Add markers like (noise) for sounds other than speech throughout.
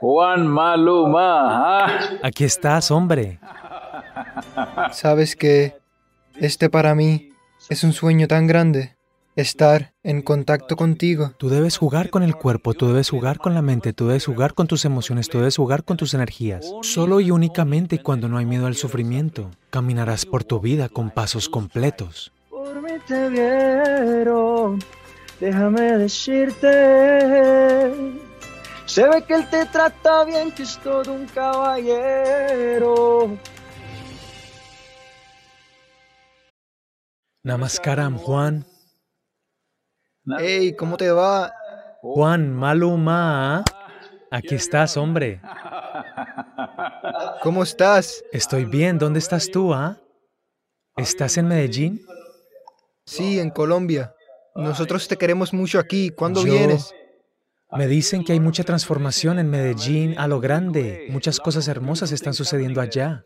Juan Maluma. ¿ah? Aquí estás, hombre. Sabes que este para mí es un sueño tan grande, estar en contacto contigo. Tú debes jugar con el cuerpo, tú debes jugar con la mente, tú debes jugar con tus emociones, tú debes jugar con tus energías. Solo y únicamente cuando no hay miedo al sufrimiento, caminarás por tu vida con pasos completos. Por mí te vieron, déjame decirte. Se ve que él te trata bien, que es todo un caballero. Namaskaram, Juan. Hey, ¿cómo te va? Juan Maluma. Aquí estás, hombre. ¿Cómo estás? Estoy bien. ¿Dónde estás tú, ah? ¿Estás en Medellín? Sí, en Colombia. Nosotros te queremos mucho aquí. ¿Cuándo Yo- vienes? Me dicen que hay mucha transformación en Medellín a lo grande. Muchas cosas hermosas están sucediendo allá.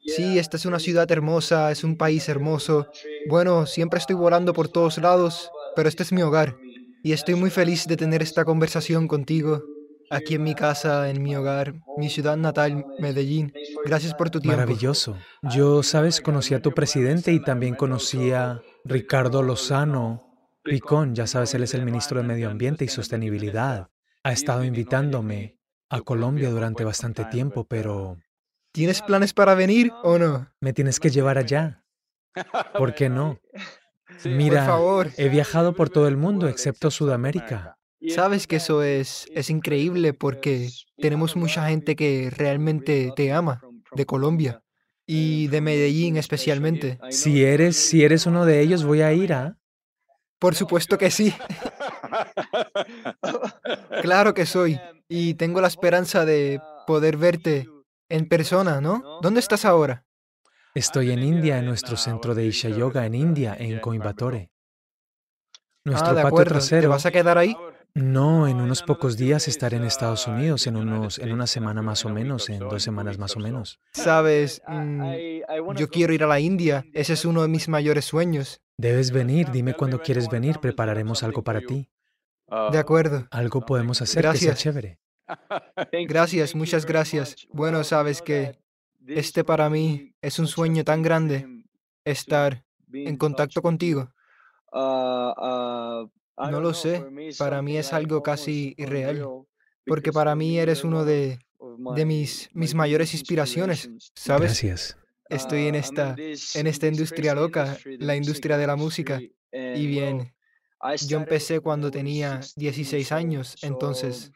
Sí, esta es una ciudad hermosa, es un país hermoso. Bueno, siempre estoy volando por todos lados, pero este es mi hogar. Y estoy muy feliz de tener esta conversación contigo, aquí en mi casa, en mi hogar, mi ciudad natal, Medellín. Gracias por tu tiempo. Maravilloso. Yo, sabes, conocí a tu presidente y también conocí a Ricardo Lozano Picón. Ya sabes, él es el ministro de Medio Ambiente y Sostenibilidad. Ha estado invitándome a Colombia durante bastante tiempo, pero ¿Tienes planes para venir o no? me tienes que llevar allá. ¿Por qué no? Por Mira, favor. he viajado por todo el mundo excepto Sudamérica. Sabes que eso es, es increíble porque tenemos mucha gente que realmente te ama, de Colombia y de Medellín especialmente. Si eres, si eres uno de ellos, voy a ir a... Por supuesto que sí. (laughs) Claro que soy. Y tengo la esperanza de poder verte en persona, ¿no? ¿Dónde estás ahora? Estoy en India, en nuestro centro de Isha Yoga en India, en Coimbatore. Nuestro ah, de patio acuerdo. ¿Te trasero. vas a quedar ahí? No, en unos pocos días estaré en Estados Unidos, en unos, en una semana más o menos, en dos semanas más o menos. Sabes, mm, yo quiero ir a la India. Ese es uno de mis mayores sueños. Debes venir, dime cuándo quieres venir, prepararemos algo para ti. De acuerdo. Algo podemos hacer que sea chévere. Gracias, muchas gracias. Bueno, sabes que este para mí es un sueño tan grande, estar en contacto contigo. No lo sé, para mí es algo casi irreal, porque para mí eres uno de, de mis, mis mayores inspiraciones, ¿sabes? Gracias. Estoy en esta, en esta industria loca, la industria de la música. Y bien, yo empecé cuando tenía 16 años, entonces,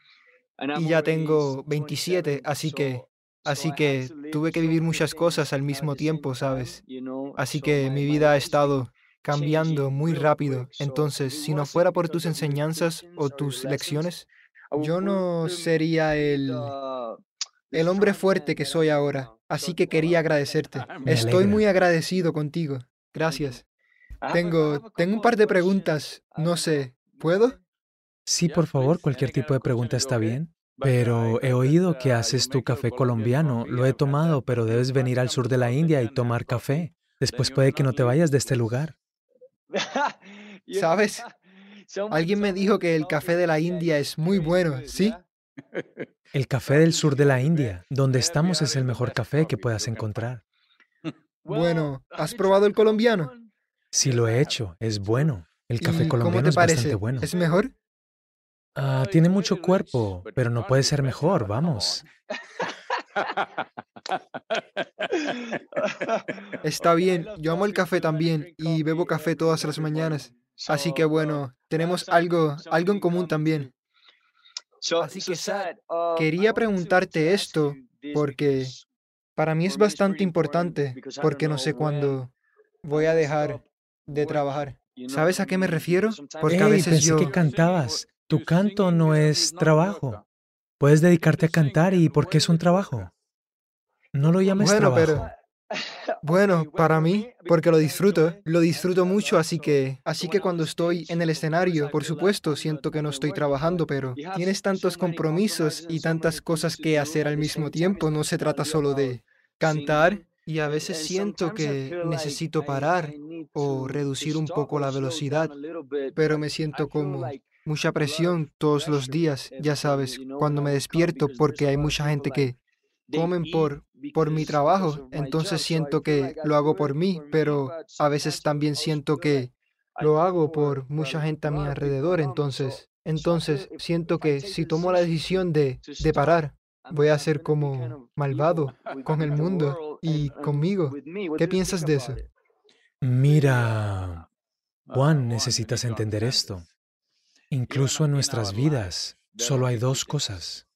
y ya tengo 27, así que, así que tuve que vivir muchas cosas al mismo tiempo, ¿sabes? Así que mi vida ha estado cambiando muy rápido. Entonces, si no fuera por tus enseñanzas o tus lecciones, yo no sería el, el hombre fuerte que soy ahora. Así que quería agradecerte. (laughs) Estoy muy agradecido contigo. Gracias. Tengo, tengo un par de preguntas. No sé, ¿puedo? Sí, por favor, cualquier tipo de pregunta está bien. Pero he oído que haces tu café colombiano. Lo he tomado, pero debes venir al sur de la India y tomar café. Después puede que no te vayas de este lugar. (laughs) ¿Sabes? (laughs) Alguien me dijo que el café de la India es muy bueno, ¿sí? (laughs) El café del sur de la India, donde estamos, es el mejor café que puedas encontrar. Bueno, ¿has probado el colombiano? Sí lo he hecho, es bueno. El café ¿Y cómo colombiano te es parece? bastante bueno. ¿Es mejor? Ah, tiene mucho cuerpo, pero no puede ser mejor, vamos. (laughs) Está bien, yo amo el café también y bebo café todas las mañanas. Así que bueno, tenemos algo, algo en común también. Así que, Sad, Quería preguntarte esto porque para mí es bastante importante porque no sé cuándo voy a dejar de trabajar. ¿Sabes a qué me refiero? Porque a veces pensé yo... que cantabas. Tu canto no es trabajo. Puedes dedicarte a cantar y ¿por qué es un trabajo? No lo llames Bueno, trabajo. (laughs) pero bueno, para mí, porque lo disfruto, lo disfruto mucho, así que, así que cuando estoy en el escenario, por supuesto, siento que no estoy trabajando, pero tienes tantos compromisos y tantas cosas que hacer al mismo tiempo, no se trata solo de cantar y a veces siento que necesito parar o reducir un poco la velocidad, pero me siento como mucha presión todos los días, ya sabes, cuando me despierto, porque hay mucha gente que comen por, por mi trabajo, entonces siento que lo hago por mí, pero a veces también siento que lo hago por mucha gente a mi alrededor, entonces, entonces siento que si tomo la decisión de, de parar, voy a ser como malvado con el mundo y conmigo. ¿Qué piensas de eso? Mira, Juan, necesitas entender esto. Incluso en nuestras vidas, solo hay dos cosas.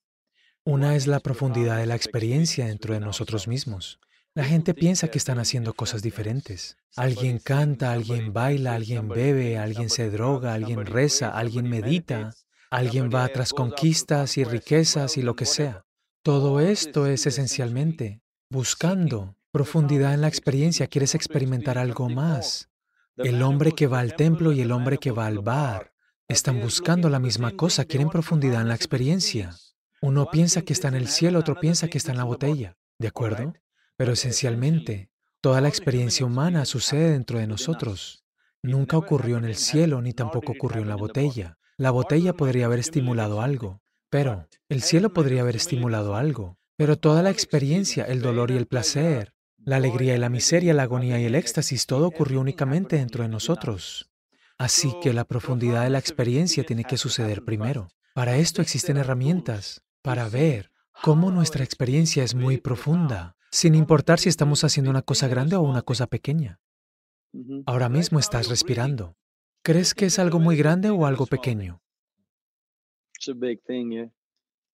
Una es la profundidad de la experiencia dentro de nosotros mismos. La gente piensa que están haciendo cosas diferentes. Alguien canta, alguien baila, alguien bebe, alguien se droga, alguien reza, alguien medita, alguien va tras conquistas y riquezas y lo que sea. Todo esto es esencialmente buscando profundidad en la experiencia. Quieres experimentar algo más. El hombre que va al templo y el hombre que va al bar están buscando la misma cosa, quieren profundidad en la experiencia. Uno piensa que está en el cielo, otro piensa que está en la botella, ¿de acuerdo? Pero esencialmente, toda la experiencia humana sucede dentro de nosotros. Nunca ocurrió en el cielo ni tampoco ocurrió en la botella. La botella podría haber estimulado algo, pero el cielo podría haber estimulado algo. Pero toda la experiencia, el dolor y el placer, la alegría y la miseria, la agonía y el éxtasis, todo ocurrió únicamente dentro de nosotros. Así que la profundidad de la experiencia tiene que suceder primero. Para esto existen herramientas, para ver cómo nuestra experiencia es muy profunda sin importar si estamos haciendo una cosa grande o una cosa pequeña. Ahora mismo estás respirando. ¿Crees que es algo muy grande o algo pequeño?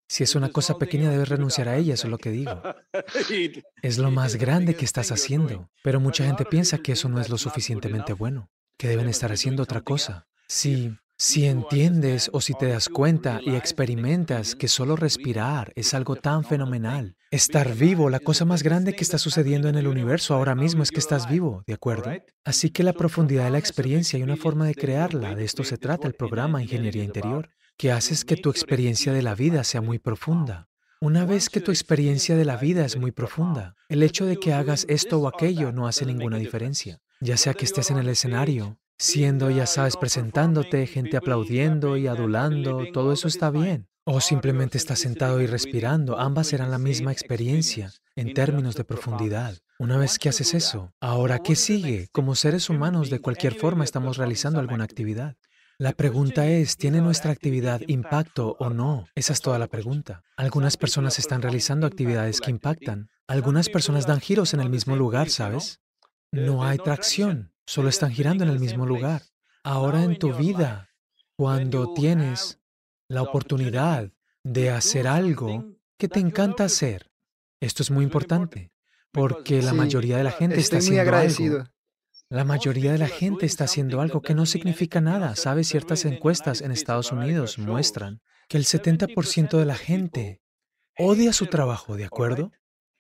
Si es una cosa pequeña, debes renunciar a ella, eso es lo que digo. (laughs) Es lo más grande que estás haciendo, pero mucha gente piensa que eso no es lo suficientemente bueno, que deben estar haciendo otra cosa. Sí. Si entiendes o si te das cuenta y experimentas que solo respirar es algo tan fenomenal, estar vivo, la cosa más grande que está sucediendo en el universo ahora mismo es que estás vivo, ¿de acuerdo? Así que la profundidad de la experiencia hay una forma de crearla, de esto se trata el programa Ingeniería Interior, que haces que tu experiencia de la vida sea muy profunda. Una vez que tu experiencia de la vida es muy profunda, el hecho de que hagas esto o aquello no hace ninguna diferencia. Ya sea que estés en el escenario, siendo, ya sabes, presentándote, gente aplaudiendo y adulando, todo eso está bien. O simplemente estás sentado y respirando, ambas serán la misma experiencia en términos de profundidad. Una vez que haces eso, ahora, ¿qué sigue? Como seres humanos, de cualquier forma, estamos realizando alguna actividad. La pregunta es, ¿tiene nuestra actividad impacto o no? Esa es toda la pregunta. Algunas personas están realizando actividades que impactan. Algunas personas dan giros en el mismo lugar, ¿sabes? No hay tracción solo están girando en el mismo lugar. Ahora en tu vida, cuando tienes la oportunidad de hacer algo que te encanta hacer, esto es muy importante, porque la mayoría de la gente está haciendo algo. La mayoría de la gente está haciendo algo que no significa nada. Sabes, ciertas encuestas en Estados Unidos muestran que el 70% de la gente odia su trabajo, ¿de acuerdo?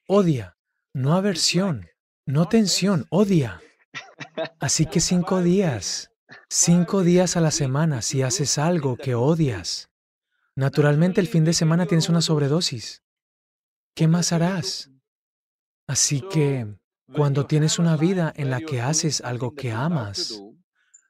Odia, no aversión, no tensión, odia. Así que cinco días, cinco días a la semana si haces algo que odias. Naturalmente el fin de semana tienes una sobredosis. ¿Qué más harás? Así que cuando tienes una vida en la que haces algo que amas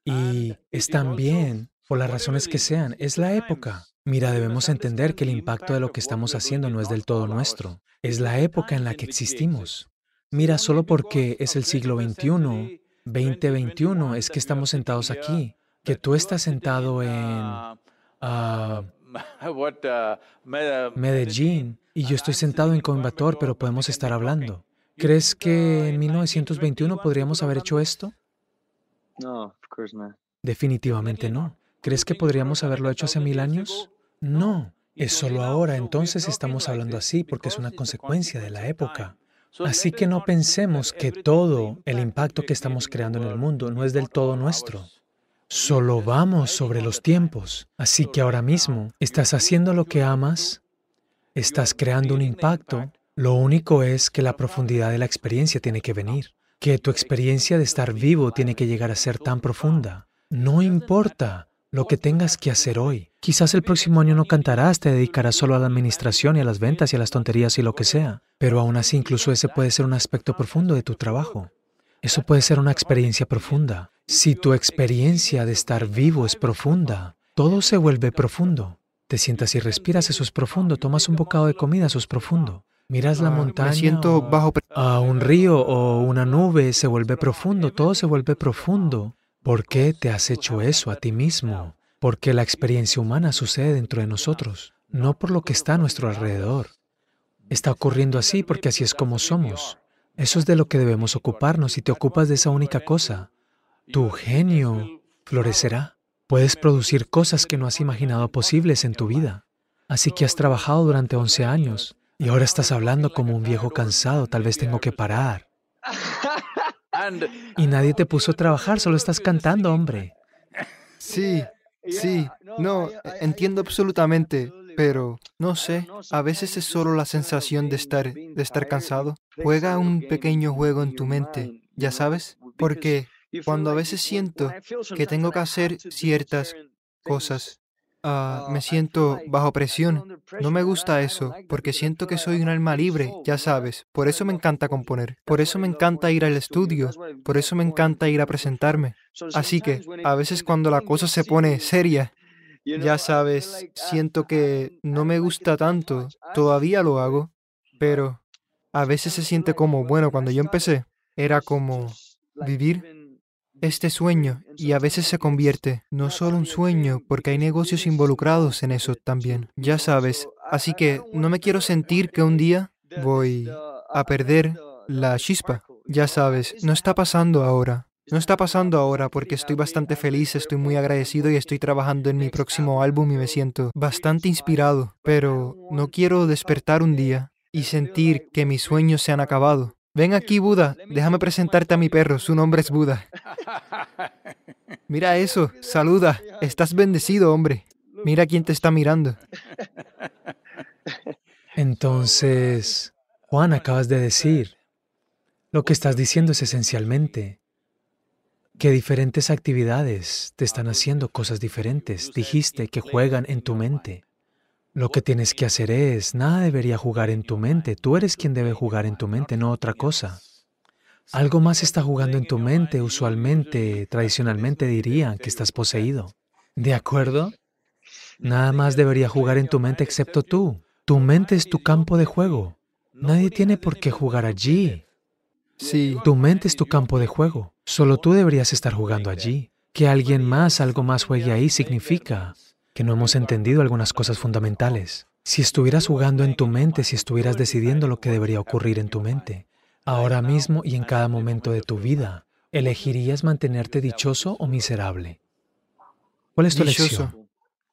y están bien, por las razones que sean, es la época. Mira, debemos entender que el impacto de lo que estamos haciendo no es del todo nuestro, es la época en la que existimos. Mira, solo porque es el siglo XXI, 2021, es que estamos sentados aquí, que tú estás sentado en uh, Medellín y yo estoy sentado en Coimbatore, pero podemos estar hablando. ¿Crees que en 1921 podríamos haber hecho esto? No, Definitivamente no. ¿Crees que podríamos haberlo hecho hace mil años? No, es solo ahora. Entonces estamos hablando así porque es una consecuencia de la época. Así que no pensemos que todo el impacto que estamos creando en el mundo no es del todo nuestro. Solo vamos sobre los tiempos. Así que ahora mismo estás haciendo lo que amas, estás creando un impacto. Lo único es que la profundidad de la experiencia tiene que venir, que tu experiencia de estar vivo tiene que llegar a ser tan profunda. No importa lo que tengas que hacer hoy. Quizás el próximo año no cantarás, te dedicarás solo a la administración y a las ventas y a las tonterías y lo que sea. Pero aún así, incluso ese puede ser un aspecto profundo de tu trabajo. Eso puede ser una experiencia profunda. Si tu experiencia de estar vivo es profunda, todo se vuelve profundo. Te sientas y respiras, eso es profundo. Tomas un bocado de comida, eso es profundo. Miras la Ah, montaña. Me siento bajo a un río o una nube, se vuelve profundo, todo se vuelve profundo. ¿Por qué te has hecho eso a ti mismo? Porque la experiencia humana sucede dentro de nosotros, no por lo que está a nuestro alrededor. Está ocurriendo así porque así es como somos. Eso es de lo que debemos ocuparnos y te ocupas de esa única cosa. Tu genio florecerá. Puedes producir cosas que no has imaginado posibles en tu vida. Así que has trabajado durante 11 años y ahora estás hablando como un viejo cansado, tal vez tengo que parar. (laughs) Y nadie te puso a trabajar, solo estás cantando, hombre. Sí, sí, no, entiendo absolutamente, pero no sé, a veces es solo la sensación de estar, de estar cansado. Juega un pequeño juego en tu mente, ya sabes, porque cuando a veces siento que tengo que hacer ciertas cosas, ah, me siento bajo presión. No me gusta eso, porque siento que soy un alma libre, ya sabes. Por eso me encanta componer, por eso me encanta ir al estudio, por eso me encanta ir a presentarme. Así que a veces cuando la cosa se pone (laughs) seria, ya sabes, siento que no me gusta tanto, todavía lo hago, pero a veces se siente como, bueno, cuando yo empecé, era como vivir este sueño y a veces se convierte no solo un sueño, porque hay negocios involucrados en eso también, ya sabes. Así que no me quiero sentir que un día voy a perder la chispa, ya sabes, no está pasando ahora. No está pasando ahora porque estoy bastante feliz, estoy muy agradecido y estoy trabajando en mi próximo álbum y me siento bastante inspirado, pero no quiero despertar un día y sentir que mis sueños se han acabado. Ven aquí, Buda, déjame presentarte a mi perro, su nombre es Buda. (laughs) Mira eso, saluda, estás bendecido, hombre. Mira quién te está mirando. (laughs) Entonces, Juan, acabas de decir, lo que estás diciendo es esencialmente que diferentes actividades te están haciendo cosas diferentes. Dijiste que juegan en tu mente. Lo que tienes que hacer es, nada debería jugar en tu mente. Tú eres quien debe jugar en tu mente, no otra cosa. Algo más está jugando en tu mente, usualmente, tradicionalmente dirían que estás poseído. ¿De acuerdo? Nada más debería jugar en tu mente excepto tú. Tu mente es tu campo de juego. Nadie tiene por qué jugar allí. Sí, Tu mente es tu campo de juego. Solo tú deberías estar jugando allí. Que alguien más, algo más juegue ahí significa que no hemos entendido algunas cosas fundamentales. Si estuvieras jugando en tu mente, si estuvieras decidiendo lo que debería ocurrir en tu mente, ahora mismo y en cada momento de tu vida, ¿elegirías mantenerte dichoso o miserable? ¿Cuál es tu Dichoso. elección?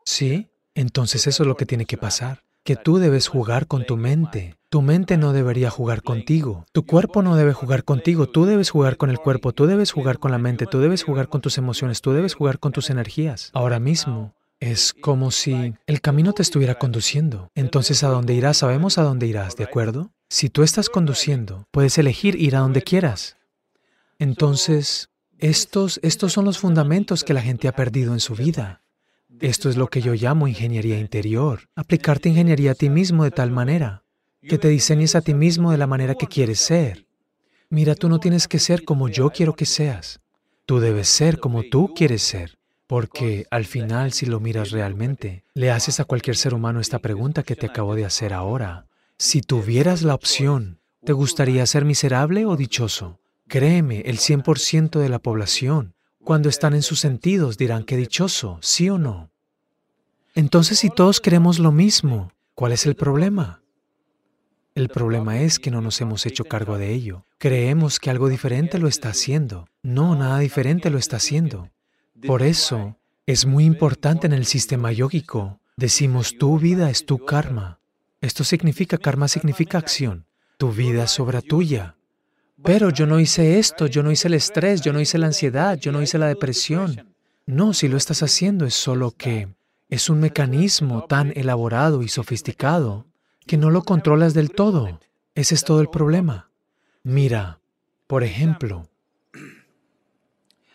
¿Sí? Entonces eso es lo que tiene que pasar. Que tú debes jugar con tu mente. Tu mente no debería jugar contigo. Tu cuerpo no debe jugar contigo. Tú debes jugar con el cuerpo. Tú debes jugar con la mente. Tú debes jugar con tus emociones. Tú debes jugar con tus energías. Ahora mismo es como si el camino te estuviera conduciendo. Entonces, ¿a dónde irás? Sabemos a dónde irás, ¿de acuerdo? Si tú estás conduciendo, puedes elegir ir a donde quieras. Entonces, estos, estos son los fundamentos que la gente ha perdido en su vida. Esto es lo que yo llamo ingeniería interior. Aplicarte ingeniería a ti mismo de tal manera que te diseñes a ti mismo de la manera que quieres ser. Mira, tú no tienes que ser como yo quiero que seas. Tú debes ser como tú quieres ser. Porque al final, si lo miras realmente, le haces a cualquier ser humano esta pregunta que te acabo de hacer ahora. Si tuvieras la opción, ¿te gustaría ser miserable o dichoso? Créeme, el 100% de la población, cuando están en sus sentidos, dirán que dichoso, sí o no. Entonces, si todos queremos lo mismo, ¿cuál es el problema? El problema es que no nos hemos hecho cargo de ello. Creemos que algo diferente lo está haciendo. No, nada diferente lo está haciendo. Por eso, es muy importante en el sistema yógico. Decimos, tu vida es tu karma. Esto significa, karma significa acción. Tu vida es obra tuya. Pero yo no hice esto, yo no hice el estrés, yo no hice la ansiedad, yo no hice la depresión. No, si lo estás haciendo es solo que es un mecanismo tan elaborado y sofisticado que no lo controlas del todo. Ese es todo el problema. Mira, por ejemplo,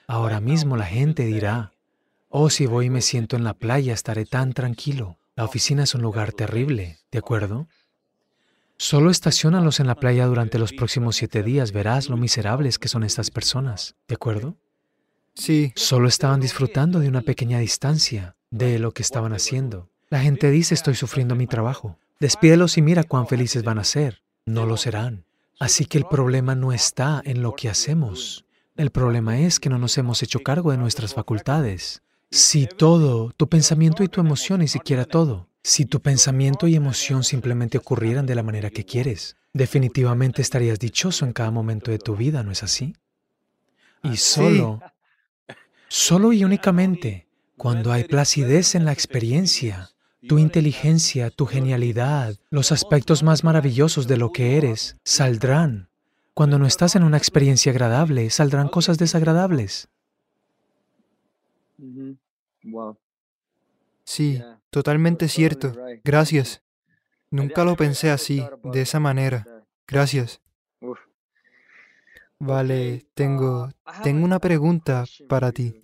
ahora mismo la gente dirá, oh, si voy y me siento en la playa estaré tan tranquilo. La oficina es un lugar terrible, ¿de acuerdo? Solo estacionalos en la playa durante los próximos siete días, verás lo miserables que son estas personas, ¿de acuerdo? sí, Solo estaban disfrutando de una pequeña distancia. de lo que estaban haciendo. La gente dice, estoy sufriendo mi trabajo. Despídelos y mira cuán felices van a ser. No lo serán. Así que el problema no está en lo que hacemos. El problema es que no nos hemos hecho cargo de nuestras facultades. Si todo, tu pensamiento y tu emoción, ni siquiera todo, si tu pensamiento y emoción simplemente ocurrieran de la manera que quieres, definitivamente estarías dichoso en cada momento de tu vida, ¿no es así? Y solo, solo y únicamente cuando hay placidez en la experiencia, tu inteligencia, tu genialidad, los aspectos más maravillosos de lo que eres, saldrán. Cuando no estás en una experiencia agradable, saldrán cosas desagradables. Sí, totalmente cierto. Gracias. Nunca lo pensé así, de esa manera. Gracias. Vale, tengo, tengo una pregunta para ti.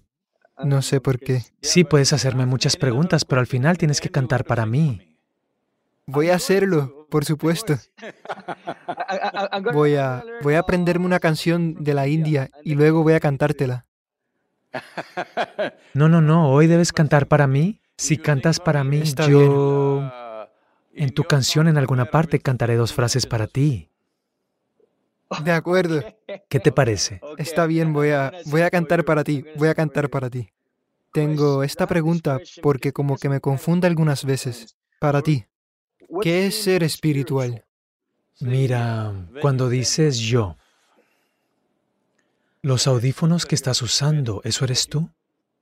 No sé por qué. Sí, puedes hacerme muchas preguntas, pero al final tienes que cantar para mí. Voy a hacerlo, por supuesto. Voy a, voy a aprenderme una canción de la India y luego voy a cantártela. (laughs) No, no, no, hoy debes cantar para mí. Si cantas para mí, yo... En tu canción en alguna parte cantaré dos frases para ti. De acuerdo. ¿Qué te parece? Está bien, voy a, voy a cantar para ti, voy a cantar para ti. Tengo esta pregunta porque como que me confunde algunas veces. Para ti, ¿qué es ser espiritual? Mira, cuando dices yo, los audífonos que estás usando, ¿eso eres tú?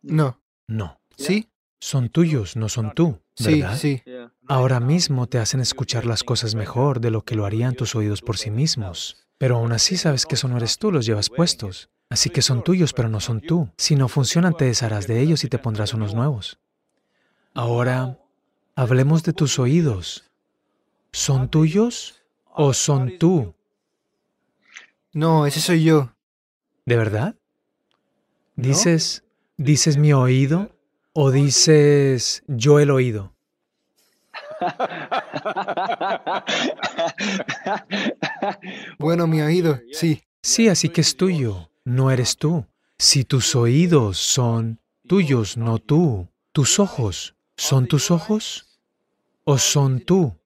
No. No. ¿Sí? Son tuyos, no son tú, ¿verdad? Sí, sí. Ahora mismo te hacen escuchar las cosas mejor de lo que lo harían tus oídos por sí mismos. Pero aún así sabes que eso no eres tú, los llevas puestos. Así que son tuyos, pero no son tú. Si no funcionan, te desharás de ellos y te pondrás unos nuevos. Ahora, hablemos de tus oídos. ¿Son tuyos o son tú? No, ese soy yo. ¿De verdad? ¿Dices, dices mi oído o dices yo el oído? (laughs) Bueno, mi oído, sí. Sí, así que es tuyo, no eres tú. Si tus oídos son tuyos, no tú, tus ojos, ¿son tus ojos o son tú?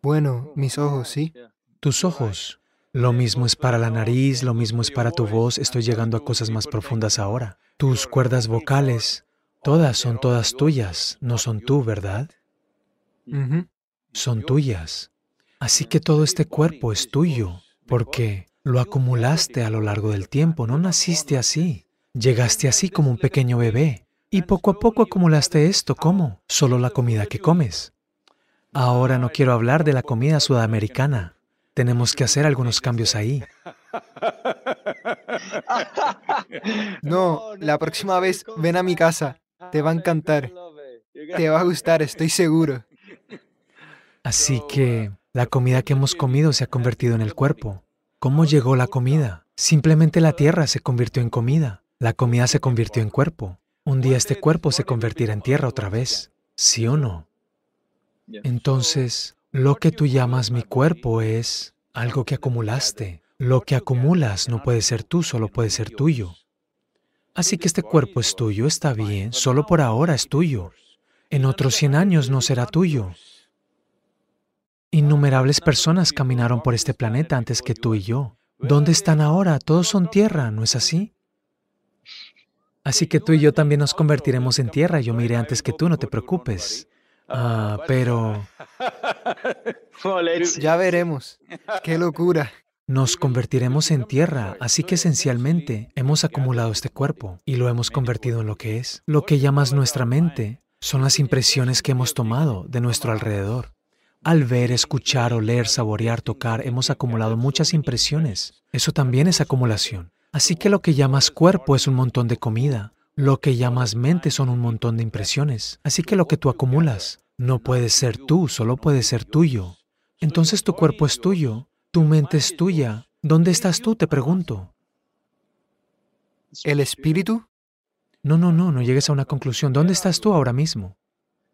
Bueno, mis ojos, sí. Tus ojos. Lo mismo es para la nariz, lo mismo es para tu voz, estoy llegando a cosas más profundas ahora. Tus cuerdas vocales, todas son todas tuyas, no son tú, ¿verdad? Son tuyas. Así que todo este cuerpo es tuyo, porque lo acumulaste a lo largo del tiempo, no naciste así. Llegaste así como un pequeño bebé, y poco a poco acumulaste esto, ¿cómo? Solo la comida que comes. Ahora no quiero hablar de la comida sudamericana. Tenemos que hacer algunos cambios ahí. (laughs) No, la próxima vez ven a mi casa. Te va a encantar. Te va a gustar, estoy seguro. Así que la comida que hemos comido se ha convertido en el cuerpo. ¿Cómo llegó la comida? Simplemente la tierra se convirtió en comida. La comida se convirtió en cuerpo. Un día este cuerpo se convertirá en tierra otra vez. ¿Sí o no? Entonces, lo que tú llamas mi cuerpo es algo que acumulaste. Lo que acumulas no puede ser tú, solo puede ser tuyo. Así que este cuerpo es tuyo, está bien, solo por ahora es tuyo. En otros 100 años no será tuyo. Innumerables personas caminaron por este planeta antes que tú y yo. ¿Dónde están ahora? Todos son tierra, ¿no es así? Así que tú y yo también nos convertiremos en tierra. Yo me iré antes que tú, no te preocupes. Ah, pero... (laughs) Ya veremos. ¡Qué locura! Nos convertiremos en tierra, así que esencialmente hemos acumulado este cuerpo y lo hemos convertido en lo que es. Lo que llamas nuestra mente son las impresiones que hemos tomado de nuestro alrededor. Al ver, escuchar, oler, saborear, tocar, hemos acumulado muchas impresiones. Eso también es acumulación. Así que lo que llamas cuerpo es un montón de comida. Lo que llamas mente son un montón de impresiones. Así que lo que tú acumulas no puede ser tú, solo puede ser tuyo. Entonces tu cuerpo es tuyo, tu mente es tuya. ¿Dónde estás tú? Te pregunto. ¿El espíritu? No, no, no, no llegues a una conclusión. ¿Dónde estás tú ahora mismo?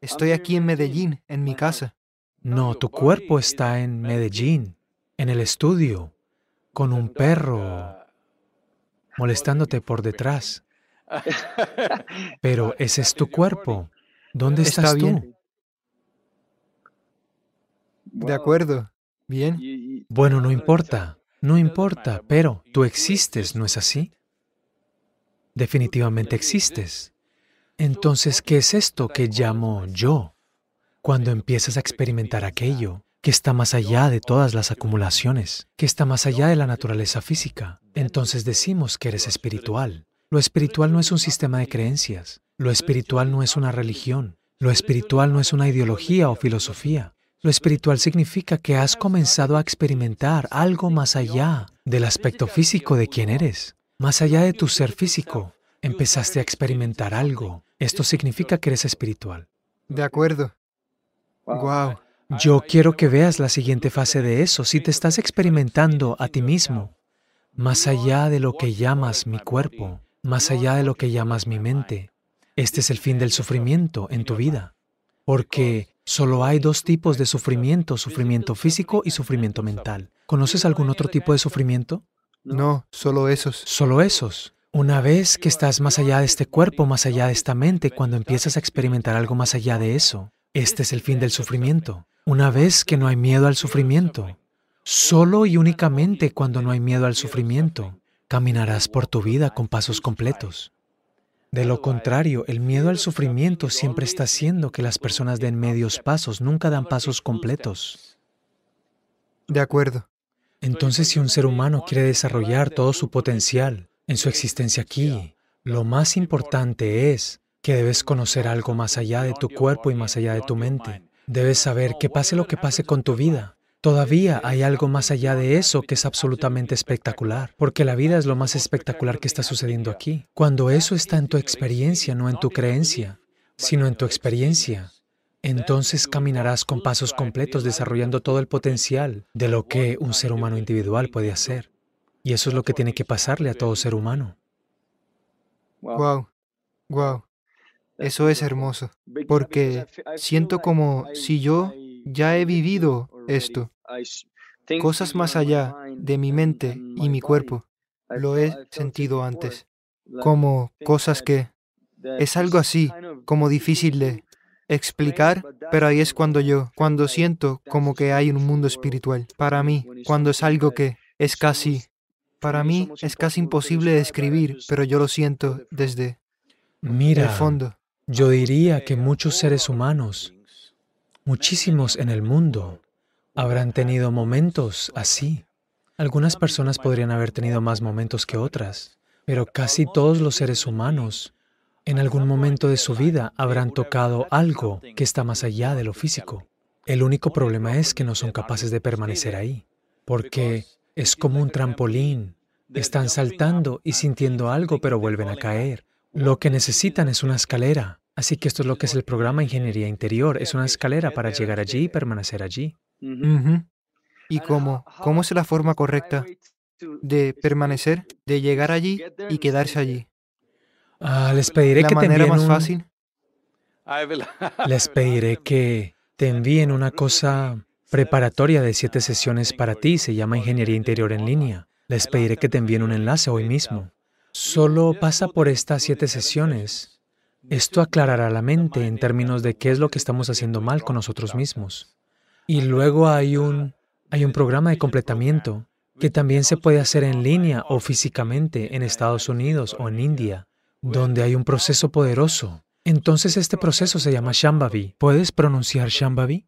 Estoy aquí en Medellín, en mi casa. No, tu cuerpo está en Medellín, en el estudio, con un perro molestándote por detrás. (laughs) Pero ese es tu cuerpo. ¿Dónde estás Está tú? bien. De acuerdo. Bien. Bueno, no importa, no importa, pero tú existes, ¿no es así? Definitivamente existes. Entonces, ¿qué es esto que llamo yo? Cuando empiezas a experimentar aquello que está más allá de todas las acumulaciones, que está más allá de la naturaleza física, entonces decimos que eres espiritual. Lo espiritual no es un sistema de creencias, lo espiritual no es una religión, lo espiritual no es una ideología o filosofía. Lo espiritual significa que has comenzado a experimentar algo más allá del aspecto físico de quién eres, más allá de tu ser físico. Empezaste a experimentar algo. Esto significa que eres espiritual. De acuerdo. Wow. Yo quiero que veas la siguiente fase de eso. Si te estás experimentando a ti mismo, más allá de lo que llamas mi cuerpo, más allá de lo que llamas mi mente, este es el fin del sufrimiento en tu vida. Porque solo hay dos tipos de sufrimiento, sufrimiento físico y sufrimiento mental. ¿Conoces algún otro tipo de sufrimiento? No, solo esos. Solo esos. Una vez que estás más allá de este cuerpo, más allá de esta mente, cuando empiezas a experimentar algo más allá de eso, este es el fin del sufrimiento. Una vez que no hay miedo al sufrimiento, solo y únicamente cuando no hay miedo al sufrimiento, caminarás por tu vida con pasos completos. De lo contrario, el miedo al sufrimiento siempre está haciendo que las personas den medios pasos, nunca dan pasos completos. De acuerdo. Entonces, si un ser humano quiere desarrollar todo su potencial en su existencia aquí, lo más importante es que debes conocer algo más allá de tu cuerpo y más allá de tu mente. Debes saber que pase lo que pase con tu vida, todavía hay algo más allá de eso que es absolutamente espectacular, porque la vida es lo más espectacular que está sucediendo aquí. Cuando eso está en tu experiencia, no en tu creencia, sino en tu experiencia, entonces caminarás con pasos completos desarrollando todo el potencial de lo que un ser humano individual puede hacer. Y eso es lo que tiene que pasarle a todo ser humano. Wow. Wow. Eso es hermoso, porque siento como si yo ya he vivido esto, cosas más allá de mi mente y mi cuerpo. Lo he sentido antes, como cosas que es algo así, como difícil de explicar, pero ahí es cuando yo, cuando siento como que hay un mundo espiritual. Para mí, cuando es algo que es casi, para mí es casi imposible describir, pero yo lo siento desde el Mira, fondo. yo diría que muchos seres humanos, muchísimos en el mundo, habrán tenido momentos así. Algunas personas podrían haber tenido más momentos que otras, pero casi todos los seres humanos en algún momento de su vida habrán tocado algo que está más allá de lo físico. El único problema es que no son capaces de permanecer ahí, porque es como un trampolín. Están saltando y sintiendo algo, pero vuelven a caer. Lo que necesitan es una escalera. Así que esto es lo que es el programa Ingeniería Interior. Es una escalera para llegar allí y permanecer allí. ¿Y cómo? ¿Cómo es la forma correcta de permanecer, de llegar allí y quedarse allí? Ah, les pediré La que te manera más un- fácil. Will. (laughs) Les pediré que te envíen una cosa preparatoria de siete sesiones para ti. Se llama Ingeniería Interior en línea. Les pediré que te envíen un enlace hoy mismo. Solo pasa por estas siete sesiones. Esto aclarará la mente en términos de qué es lo que estamos haciendo mal con nosotros mismos. Y luego hay un, hay un programa de completamiento que también se puede hacer en línea o físicamente en Estados Unidos o en India, donde hay un proceso poderoso. Entonces este proceso se llama Shambhavi. ¿Puedes pronunciar Shambhavi?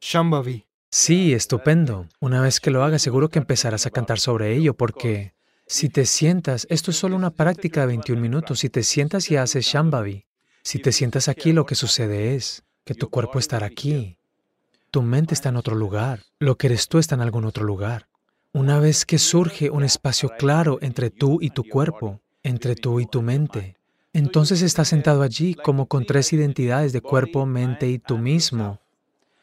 Shambhavi. Sí, estupendo. Una vez que lo hagas, seguro que empezarás a cantar sobre ello, porque si te sientas, esto es solo una práctica de 21 minutos, si te sientas y haces Shambhavi, si te sientas aquí, lo que sucede es que tu cuerpo estará aquí, tu mente está en otro lugar, lo que eres tú está en algún otro lugar. Una vez que surge un espacio claro entre tú y tu cuerpo, entre tú y tu mente, entonces estás sentado allí como con tres identidades de cuerpo, mente y tú mismo.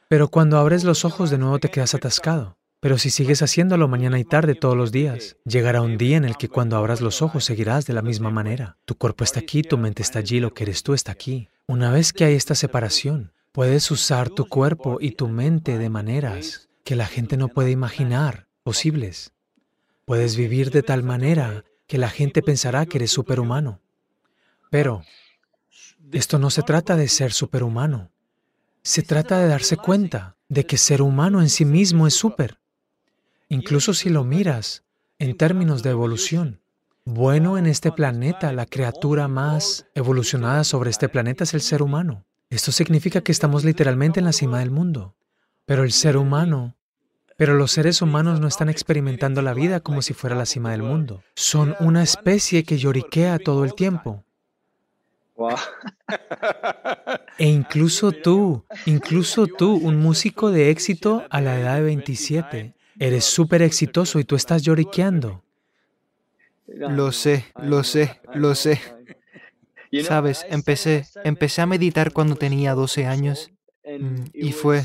Pero cuando abres los ojos de nuevo te quedas atascado. Pero si sigues haciéndolo mañana y tarde todos los días, llegará un día en el que cuando abras los ojos seguirás de la misma manera. Tu cuerpo está aquí, tu mente está allí, lo que eres tú está aquí. Una vez que hay esta separación, puedes usar tu cuerpo y tu mente de maneras que la gente no puede imaginar posibles. Puedes vivir de tal manera que la gente pensará que eres superhumano. Pero Esto no se trata de ser superhumano. Se trata de darse cuenta de que ser humano en sí mismo es súper. Incluso si lo miras en términos de evolución. Bueno, en este planeta, la criatura más evolucionada sobre este planeta es el ser humano. Esto significa que estamos literalmente en la cima del mundo. Pero el ser humano, pero los seres humanos no están experimentando la vida como si fuera la cima del mundo. Son una especie que lloriquea todo el tiempo. E incluso tú, incluso tú, un músico de éxito a la edad de 27, eres súper exitoso y tú estás lloriqueando. Lo sé, lo sé, lo sé. Sabes, empecé, empecé a meditar cuando tenía 12 años mm, y fue,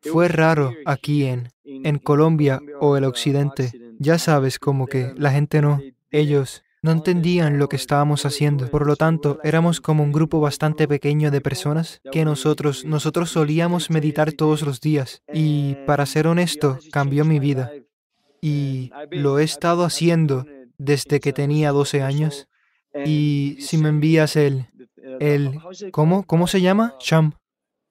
fue raro aquí en, en Colombia o el occidente. Ya sabes, como que la gente no, ellos no entendían lo que estábamos haciendo. Por lo tanto, éramos como un grupo bastante pequeño de personas que nosotros, nosotros solíamos meditar todos los días. Y para ser honesto, cambió mi vida. Y lo he estado haciendo desde que tenía 12 años. Y si me envías el, el, ¿cómo? ¿Cómo se llama? Sham.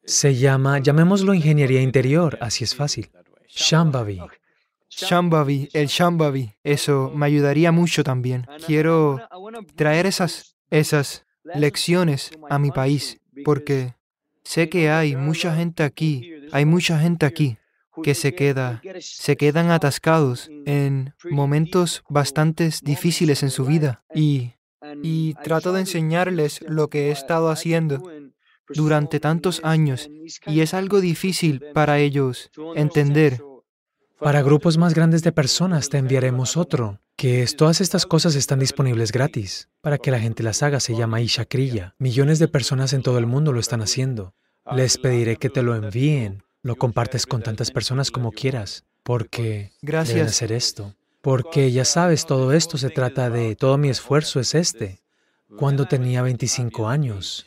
Se llama, llamémoslo ingeniería interior, así es fácil. Shambhavi. Shambhavi, el Shambhavi, eso me ayudaría mucho también. Quiero traer esas, esas lecciones a mi país, porque sé que hay mucha gente aquí, hay mucha gente aquí que se queda, se quedan atascados en momentos bastante difíciles en su vida y, y trato de enseñarles lo que he estado haciendo durante tantos años y es algo difícil para ellos entender para grupos más grandes de personas te enviaremos otro, que es todas estas cosas están disponibles gratis. Para que la gente las haga se llama Ishakriya. Millones de personas en todo el mundo lo están haciendo. Les pediré que te lo envíen, lo compartes con tantas personas como quieras, porque Gracias. deben hacer esto. Porque ya sabes, todo esto se trata de, todo mi esfuerzo es este. Cuando tenía 25 años,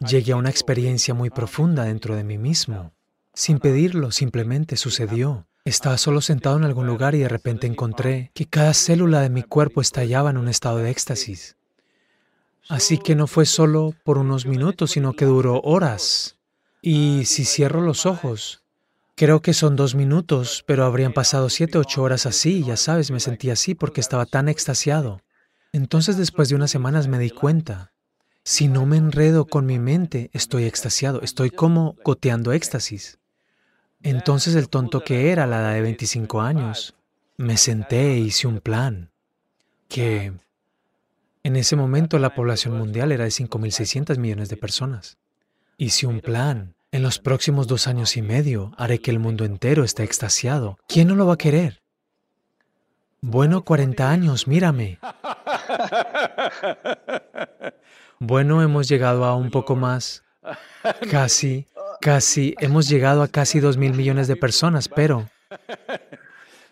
llegué a una experiencia muy profunda dentro de mí mismo. Sin pedirlo, simplemente sucedió. Estaba solo sentado en algún lugar y de repente encontré que cada célula de mi cuerpo estallaba en un estado de éxtasis. Así que no fue solo por unos minutos, sino que duró horas. Y si cierro los ojos, creo que son dos minutos, pero habrían pasado siete, ocho horas así, ya sabes, me sentí así porque estaba tan extasiado. Entonces después de unas semanas me di cuenta, si no me enredo con mi mente, estoy extasiado, estoy como goteando éxtasis. Entonces el tonto que era la edad de 25 años, me senté e hice un plan que en ese momento la población mundial era de 5.600 millones de personas. Hice un plan. En los próximos dos años y medio haré que el mundo entero esté extasiado. ¿Quién no lo va a querer? Bueno, 40 años, mírame. Bueno, hemos llegado a un poco más. Casi. Casi, hemos llegado a casi dos mil millones de personas, pero...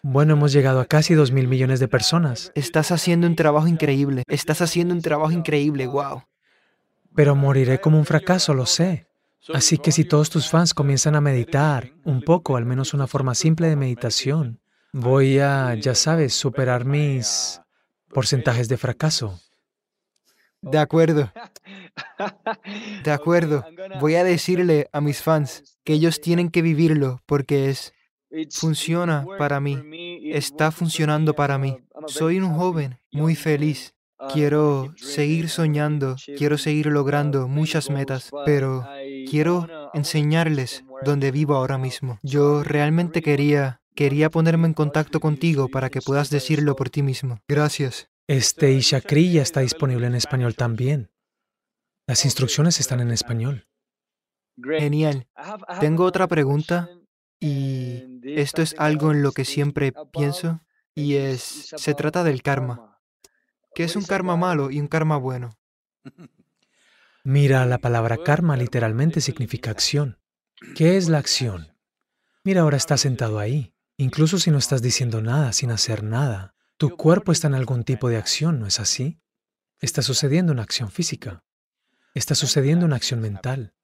Bueno, hemos llegado a casi dos mil millones de personas. Estás haciendo un trabajo increíble. Estás haciendo un trabajo increíble, wow. Pero moriré como un fracaso, lo sé. Así que si todos tus fans comienzan a meditar un poco, al menos una forma simple de meditación, voy a, ya sabes, superar mis porcentajes de fracaso. De acuerdo. De (laughs) acuerdo. Voy a decirle a mis fans que ellos tienen que vivirlo porque es funciona para mí. Está funcionando para mí. Soy un joven muy feliz. Quiero seguir soñando, quiero seguir logrando muchas metas, pero quiero enseñarles dónde vivo ahora mismo. Yo realmente quería quería ponerme en contacto contigo para que puedas decirlo por ti mismo. Gracias. Este Ishakri ya está disponible en español también. Las instrucciones están en español. Genial. Tengo otra pregunta y esto es algo en lo que siempre pienso y es, se trata del karma. ¿Qué es un karma malo y un karma bueno? Mira, la palabra karma literalmente significa acción. ¿Qué es la acción? Mira, ahora estás sentado ahí, incluso si no estás diciendo nada, sin hacer nada. Tu cuerpo está en algún tipo de acción, ¿no es así? Está sucediendo una acción física. Está sucediendo una acción mental.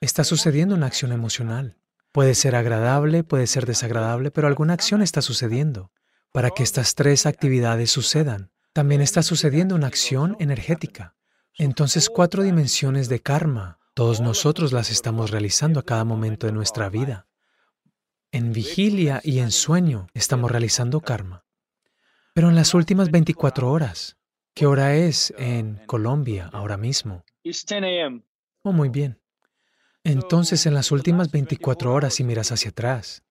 Está sucediendo una acción emocional. Puede ser agradable, puede ser desagradable, pero alguna acción está sucediendo. Para que estas tres actividades sucedan, también está sucediendo una acción energética. Entonces, cuatro dimensiones de karma, todos nosotros las estamos realizando a cada momento de nuestra vida. En vigilia y en sueño estamos realizando karma. Pero en las últimas 24 horas, ¿qué hora es en Colombia ahora mismo? Oh, muy bien. Entonces, en las últimas 24 horas, si miras hacia atrás,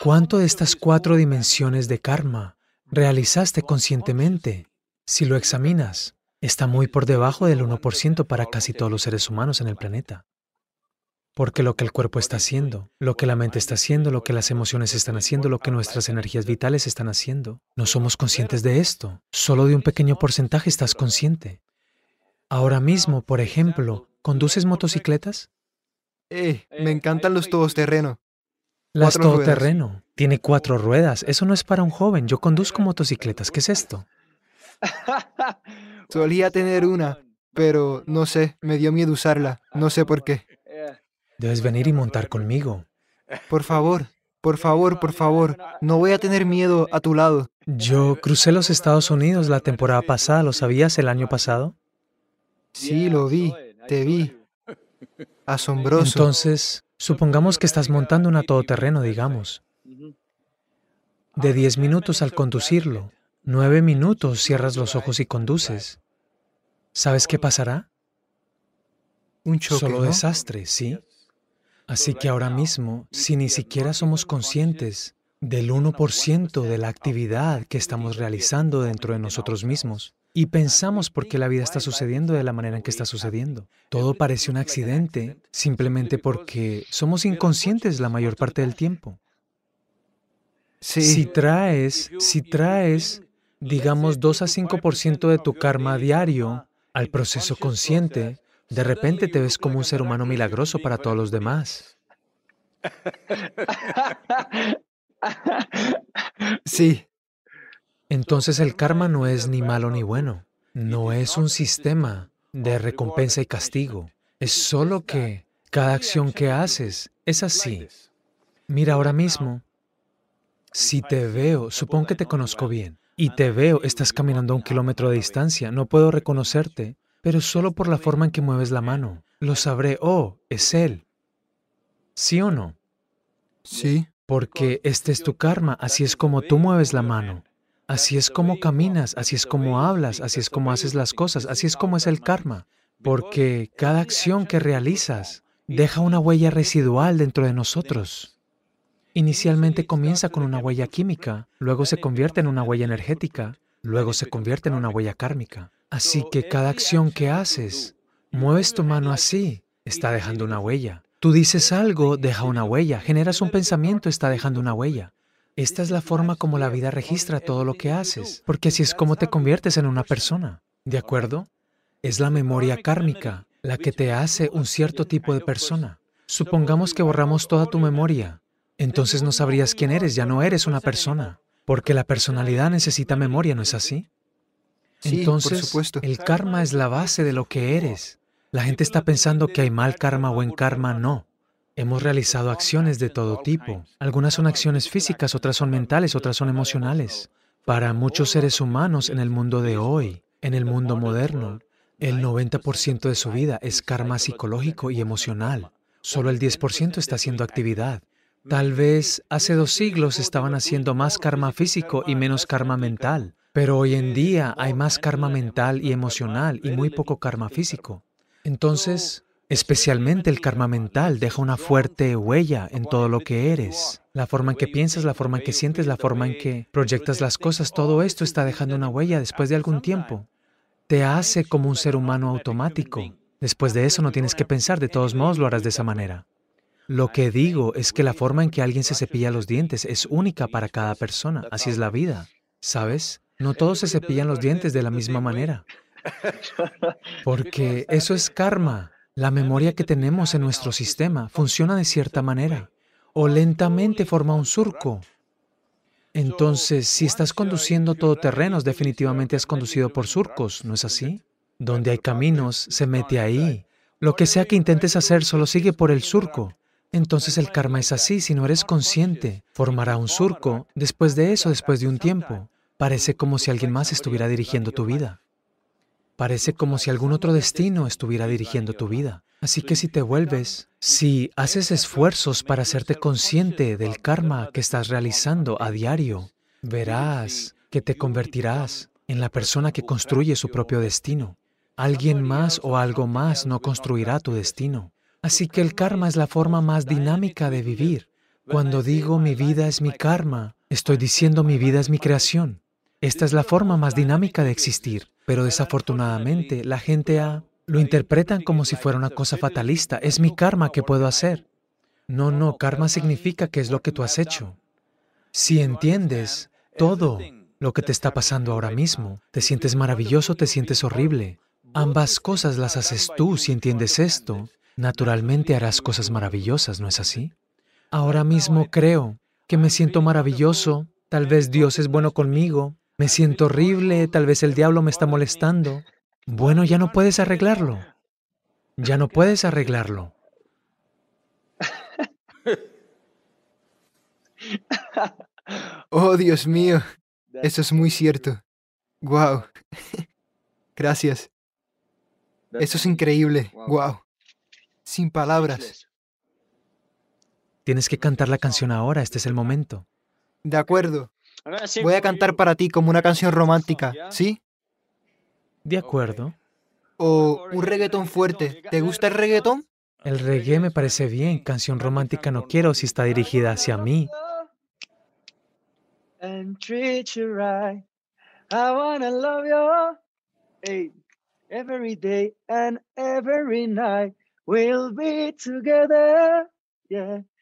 ¿cuánto de estas cuatro dimensiones de karma realizaste conscientemente? Si lo examinas, está muy por debajo del 1% para casi todos los seres humanos en el planeta. Porque lo que el cuerpo está haciendo, lo que la mente está haciendo, lo que las emociones están haciendo, lo que nuestras energías vitales están haciendo, no somos conscientes de esto. Solo de un pequeño porcentaje estás consciente. Ahora mismo, por ejemplo, ¿conduces motocicletas? Eh, me encantan los todoterreno. Las todoterreno. Tiene cuatro ruedas. Eso no es para un joven. Yo conduzco motocicletas. ¿Qué es esto? (laughs) Solía tener una, pero no sé, me dio miedo usarla. No sé por qué. Debes venir y montar conmigo. Por favor, por favor, por favor, no voy a tener miedo a tu lado. Yo crucé los Estados Unidos la temporada pasada, ¿lo sabías el año pasado? Sí, lo vi, te vi. Asombroso. Entonces, supongamos que estás montando una todoterreno, digamos. De 10 minutos al conducirlo, 9 minutos cierras los ojos y conduces. ¿Sabes qué pasará? Un choque. Solo desastre, ¿sí? Así que ahora mismo, si ni siquiera somos conscientes del 1% de la actividad que estamos realizando dentro de nosotros mismos, y pensamos por qué la vida está sucediendo de la manera en que está sucediendo. Todo parece un accidente simplemente porque somos inconscientes la mayor parte del tiempo. Si traes, si traes, digamos, 2 a 5% de tu karma diario al proceso consciente, de repente te ves como un ser humano milagroso para todos los demás. Sí. Entonces el karma no es ni malo ni bueno. No es un sistema de recompensa y castigo. Es solo que cada acción que haces es así. Mira ahora mismo, si te veo, supongo que te conozco bien, y te veo, estás caminando a un kilómetro de distancia, no puedo reconocerte, pero solo por la forma en que mueves la mano. Lo sabré, oh, es Él. ¿Sí o no? Sí. Porque este es tu karma, así es como tú mueves la mano. Así es como caminas, así es como hablas, así es como haces las cosas, así es como es el karma. Porque cada acción que realizas deja una huella residual dentro de nosotros. Inicialmente comienza con una huella química, luego se convierte en una huella energética, luego se convierte en una huella kármica. Así que cada acción que haces, mueves tu mano así, está dejando una huella. Tú dices algo, deja una huella. Generas un pensamiento, está dejando una huella. Esta es la forma como la vida registra todo lo que haces, porque así es como te conviertes en una persona. ¿De acuerdo? Es la memoria kármica la que te hace un cierto tipo de persona. Supongamos que borramos toda tu memoria. Entonces no sabrías quién eres, ya no eres una persona. Porque la personalidad necesita memoria, ¿no es así? Entonces, el karma es la base de lo que eres. La gente está pensando que hay mal karma o buen karma, no. Hemos realizado acciones de todo tipo. Algunas son acciones físicas, otras son mentales, otras son emocionales. Para muchos seres humanos en el mundo de hoy, en el mundo moderno, el 90% de su vida es karma psicológico y emocional. Solo el 10% está haciendo actividad. Tal vez hace dos siglos estaban haciendo más karma físico y menos karma mental. Pero hoy en día hay más karma mental y emocional y muy poco karma físico. Entonces, especialmente el karma mental deja una fuerte huella en todo lo que eres. La forma en que piensas, la forma en que sientes, la forma en que proyectas las cosas, todo esto está dejando una huella después de algún tiempo. Te hace como un ser humano automático. Después de eso no tienes que pensar, de todos modos lo harás de esa manera. Lo que digo es que la forma en que alguien se cepilla los dientes es única para cada persona, así es la vida, ¿sabes? No todos se cepillan los dientes de la misma manera. (laughs) Porque eso es karma. La memoria que tenemos en nuestro sistema funciona de cierta manera o lentamente forma un surco. Entonces, si estás conduciendo todoterrenos, definitivamente has conducido por surcos, ¿no es así? Donde hay caminos, se mete ahí. Lo que sea que intentes hacer solo sigue por el surco. Entonces el karma es así, si no eres consciente, formará un surco, después de eso, después de un tiempo, Parece como si alguien más estuviera dirigiendo tu vida. Parece como si algún otro destino estuviera dirigiendo tu vida. Así que si te vuelves, si haces esfuerzos para hacerte consciente del karma que estás realizando a diario, verás que te convertirás en la persona que construye su propio destino. Alguien más o algo más no construirá tu destino. Así que el karma es la forma más dinámica de vivir. Cuando digo mi vida es mi karma, estoy diciendo mi vida es mi creación. Esta es la forma más dinámica de existir, pero desafortunadamente la gente lo interpretan como si fuera una cosa fatalista. Es mi karma que puedo hacer. No, no, karma significa que es lo que tú has hecho. Si entiendes todo lo que te está pasando ahora mismo, te sientes maravilloso, te sientes horrible. Ambas cosas las haces tú. Si entiendes esto, naturalmente harás cosas maravillosas, ¿no es así? Ahora mismo creo que me siento maravilloso, tal vez Dios es bueno conmigo, me siento horrible, tal vez el diablo me está molestando, bueno, ya no puedes arreglarlo. Ya no puedes arreglarlo. (laughs) Oh, Dios mío. Eso es muy cierto. Wow. (laughs) Gracias. Eso es increíble. Wow. Sin palabras. Tienes que cantar la canción ahora, este es el momento. De acuerdo. Voy a cantar para ti como una canción romántica, ¿sí? De acuerdo. O un reggaetón fuerte. ¿Te gusta el reggaetón? El reggae me parece bien. Canción romántica no quiero si está dirigida hacia mí.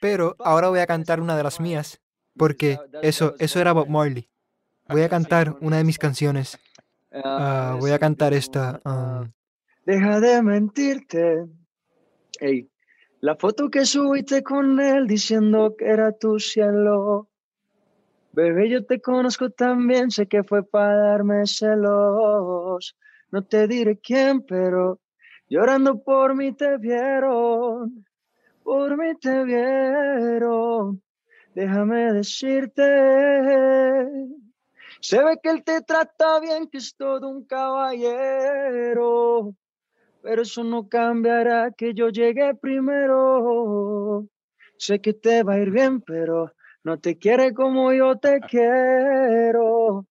Pero ahora voy a cantar una de las mías, porque eso, eso era Bob Marley. Voy a cantar una de mis canciones. Ah, voy a cantar esta. Ah. Deja de mentirte. Ey, la foto que subiste con él diciendo que era tu cielo. Bebé, yo te conozco también, sé que fue para darme celos. No te diré quién, pero llorando por mí te vieron. Por mí te vieron. Déjame decirte se ve que él te trata bien, que es todo un caballero. Pero eso no cambiará que yo llegue primero. Sé que te va a ir bien, pero no te quiere como yo te quiero.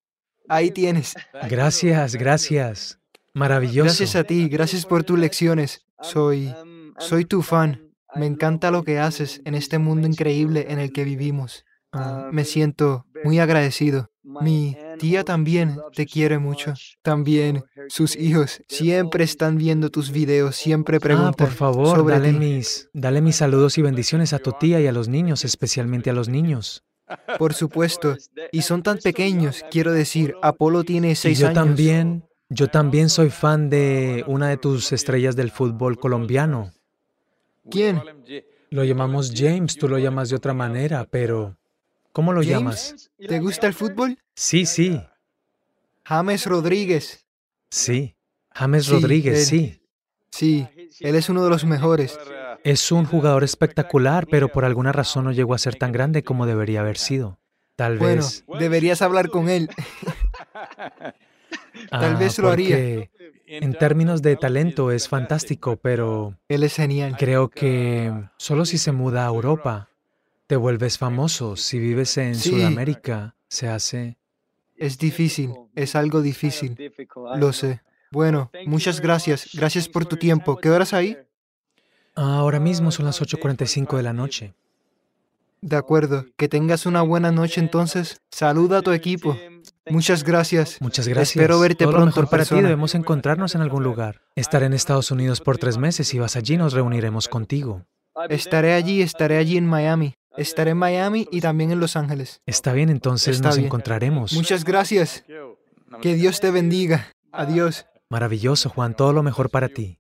Ahí tienes. Gracias, gracias. Maravilloso. Gracias a ti, gracias por tus lecciones. Soy, soy tu fan. Me encanta lo que haces en este mundo increíble en el que vivimos. Ah, me siento muy agradecido. Mi tía también te quiere mucho. También sus hijos siempre están viendo tus videos, siempre preguntan. Ah, por favor, dale, mis, dale mis saludos y bendiciones a tu tía y a los niños, especialmente a los niños. Por supuesto. Y son tan pequeños, quiero decir, Apolo tiene seis yo años. También, yo también soy fan de una de tus estrellas del fútbol colombiano. ¿Quién? Lo llamamos James, tú lo llamas de otra manera, pero ¿Cómo lo llamas? ¿Te gusta el fútbol? Sí, sí. James Rodríguez. Sí, James Rodríguez, sí. Sí, él es uno de los mejores. Es un jugador espectacular, pero por alguna razón no llegó a ser tan grande como debería haber sido. Tal vez. Bueno, deberías hablar con él. (laughs) Tal vez lo haría. En términos de talento es fantástico, pero... Él es genial. Creo que solo si se muda a Europa te vuelves famoso. Si vives en Sudamérica, se hace... Es difícil, es algo difícil. Lo sé. Bueno, muchas gracias. Gracias por tu tiempo. ¿Qué horas hay? Ahora mismo son las 8.45 de la noche. De acuerdo. Que tengas una buena noche entonces. Saluda a tu equipo. Muchas gracias. Muchas gracias. Espero verte Todo pronto lo mejor para ti. Debemos encontrarnos en algún lugar. Estaré en Estados Unidos por tres meses. Si vas allí, nos reuniremos contigo. Estaré allí, estaré allí en Miami. Estaré en Miami y también en Los Ángeles. Está bien, entonces Está nos bien. encontraremos. Muchas gracias. Que Dios te bendiga. Adiós. Maravilloso, Juan. Todo lo mejor para ti.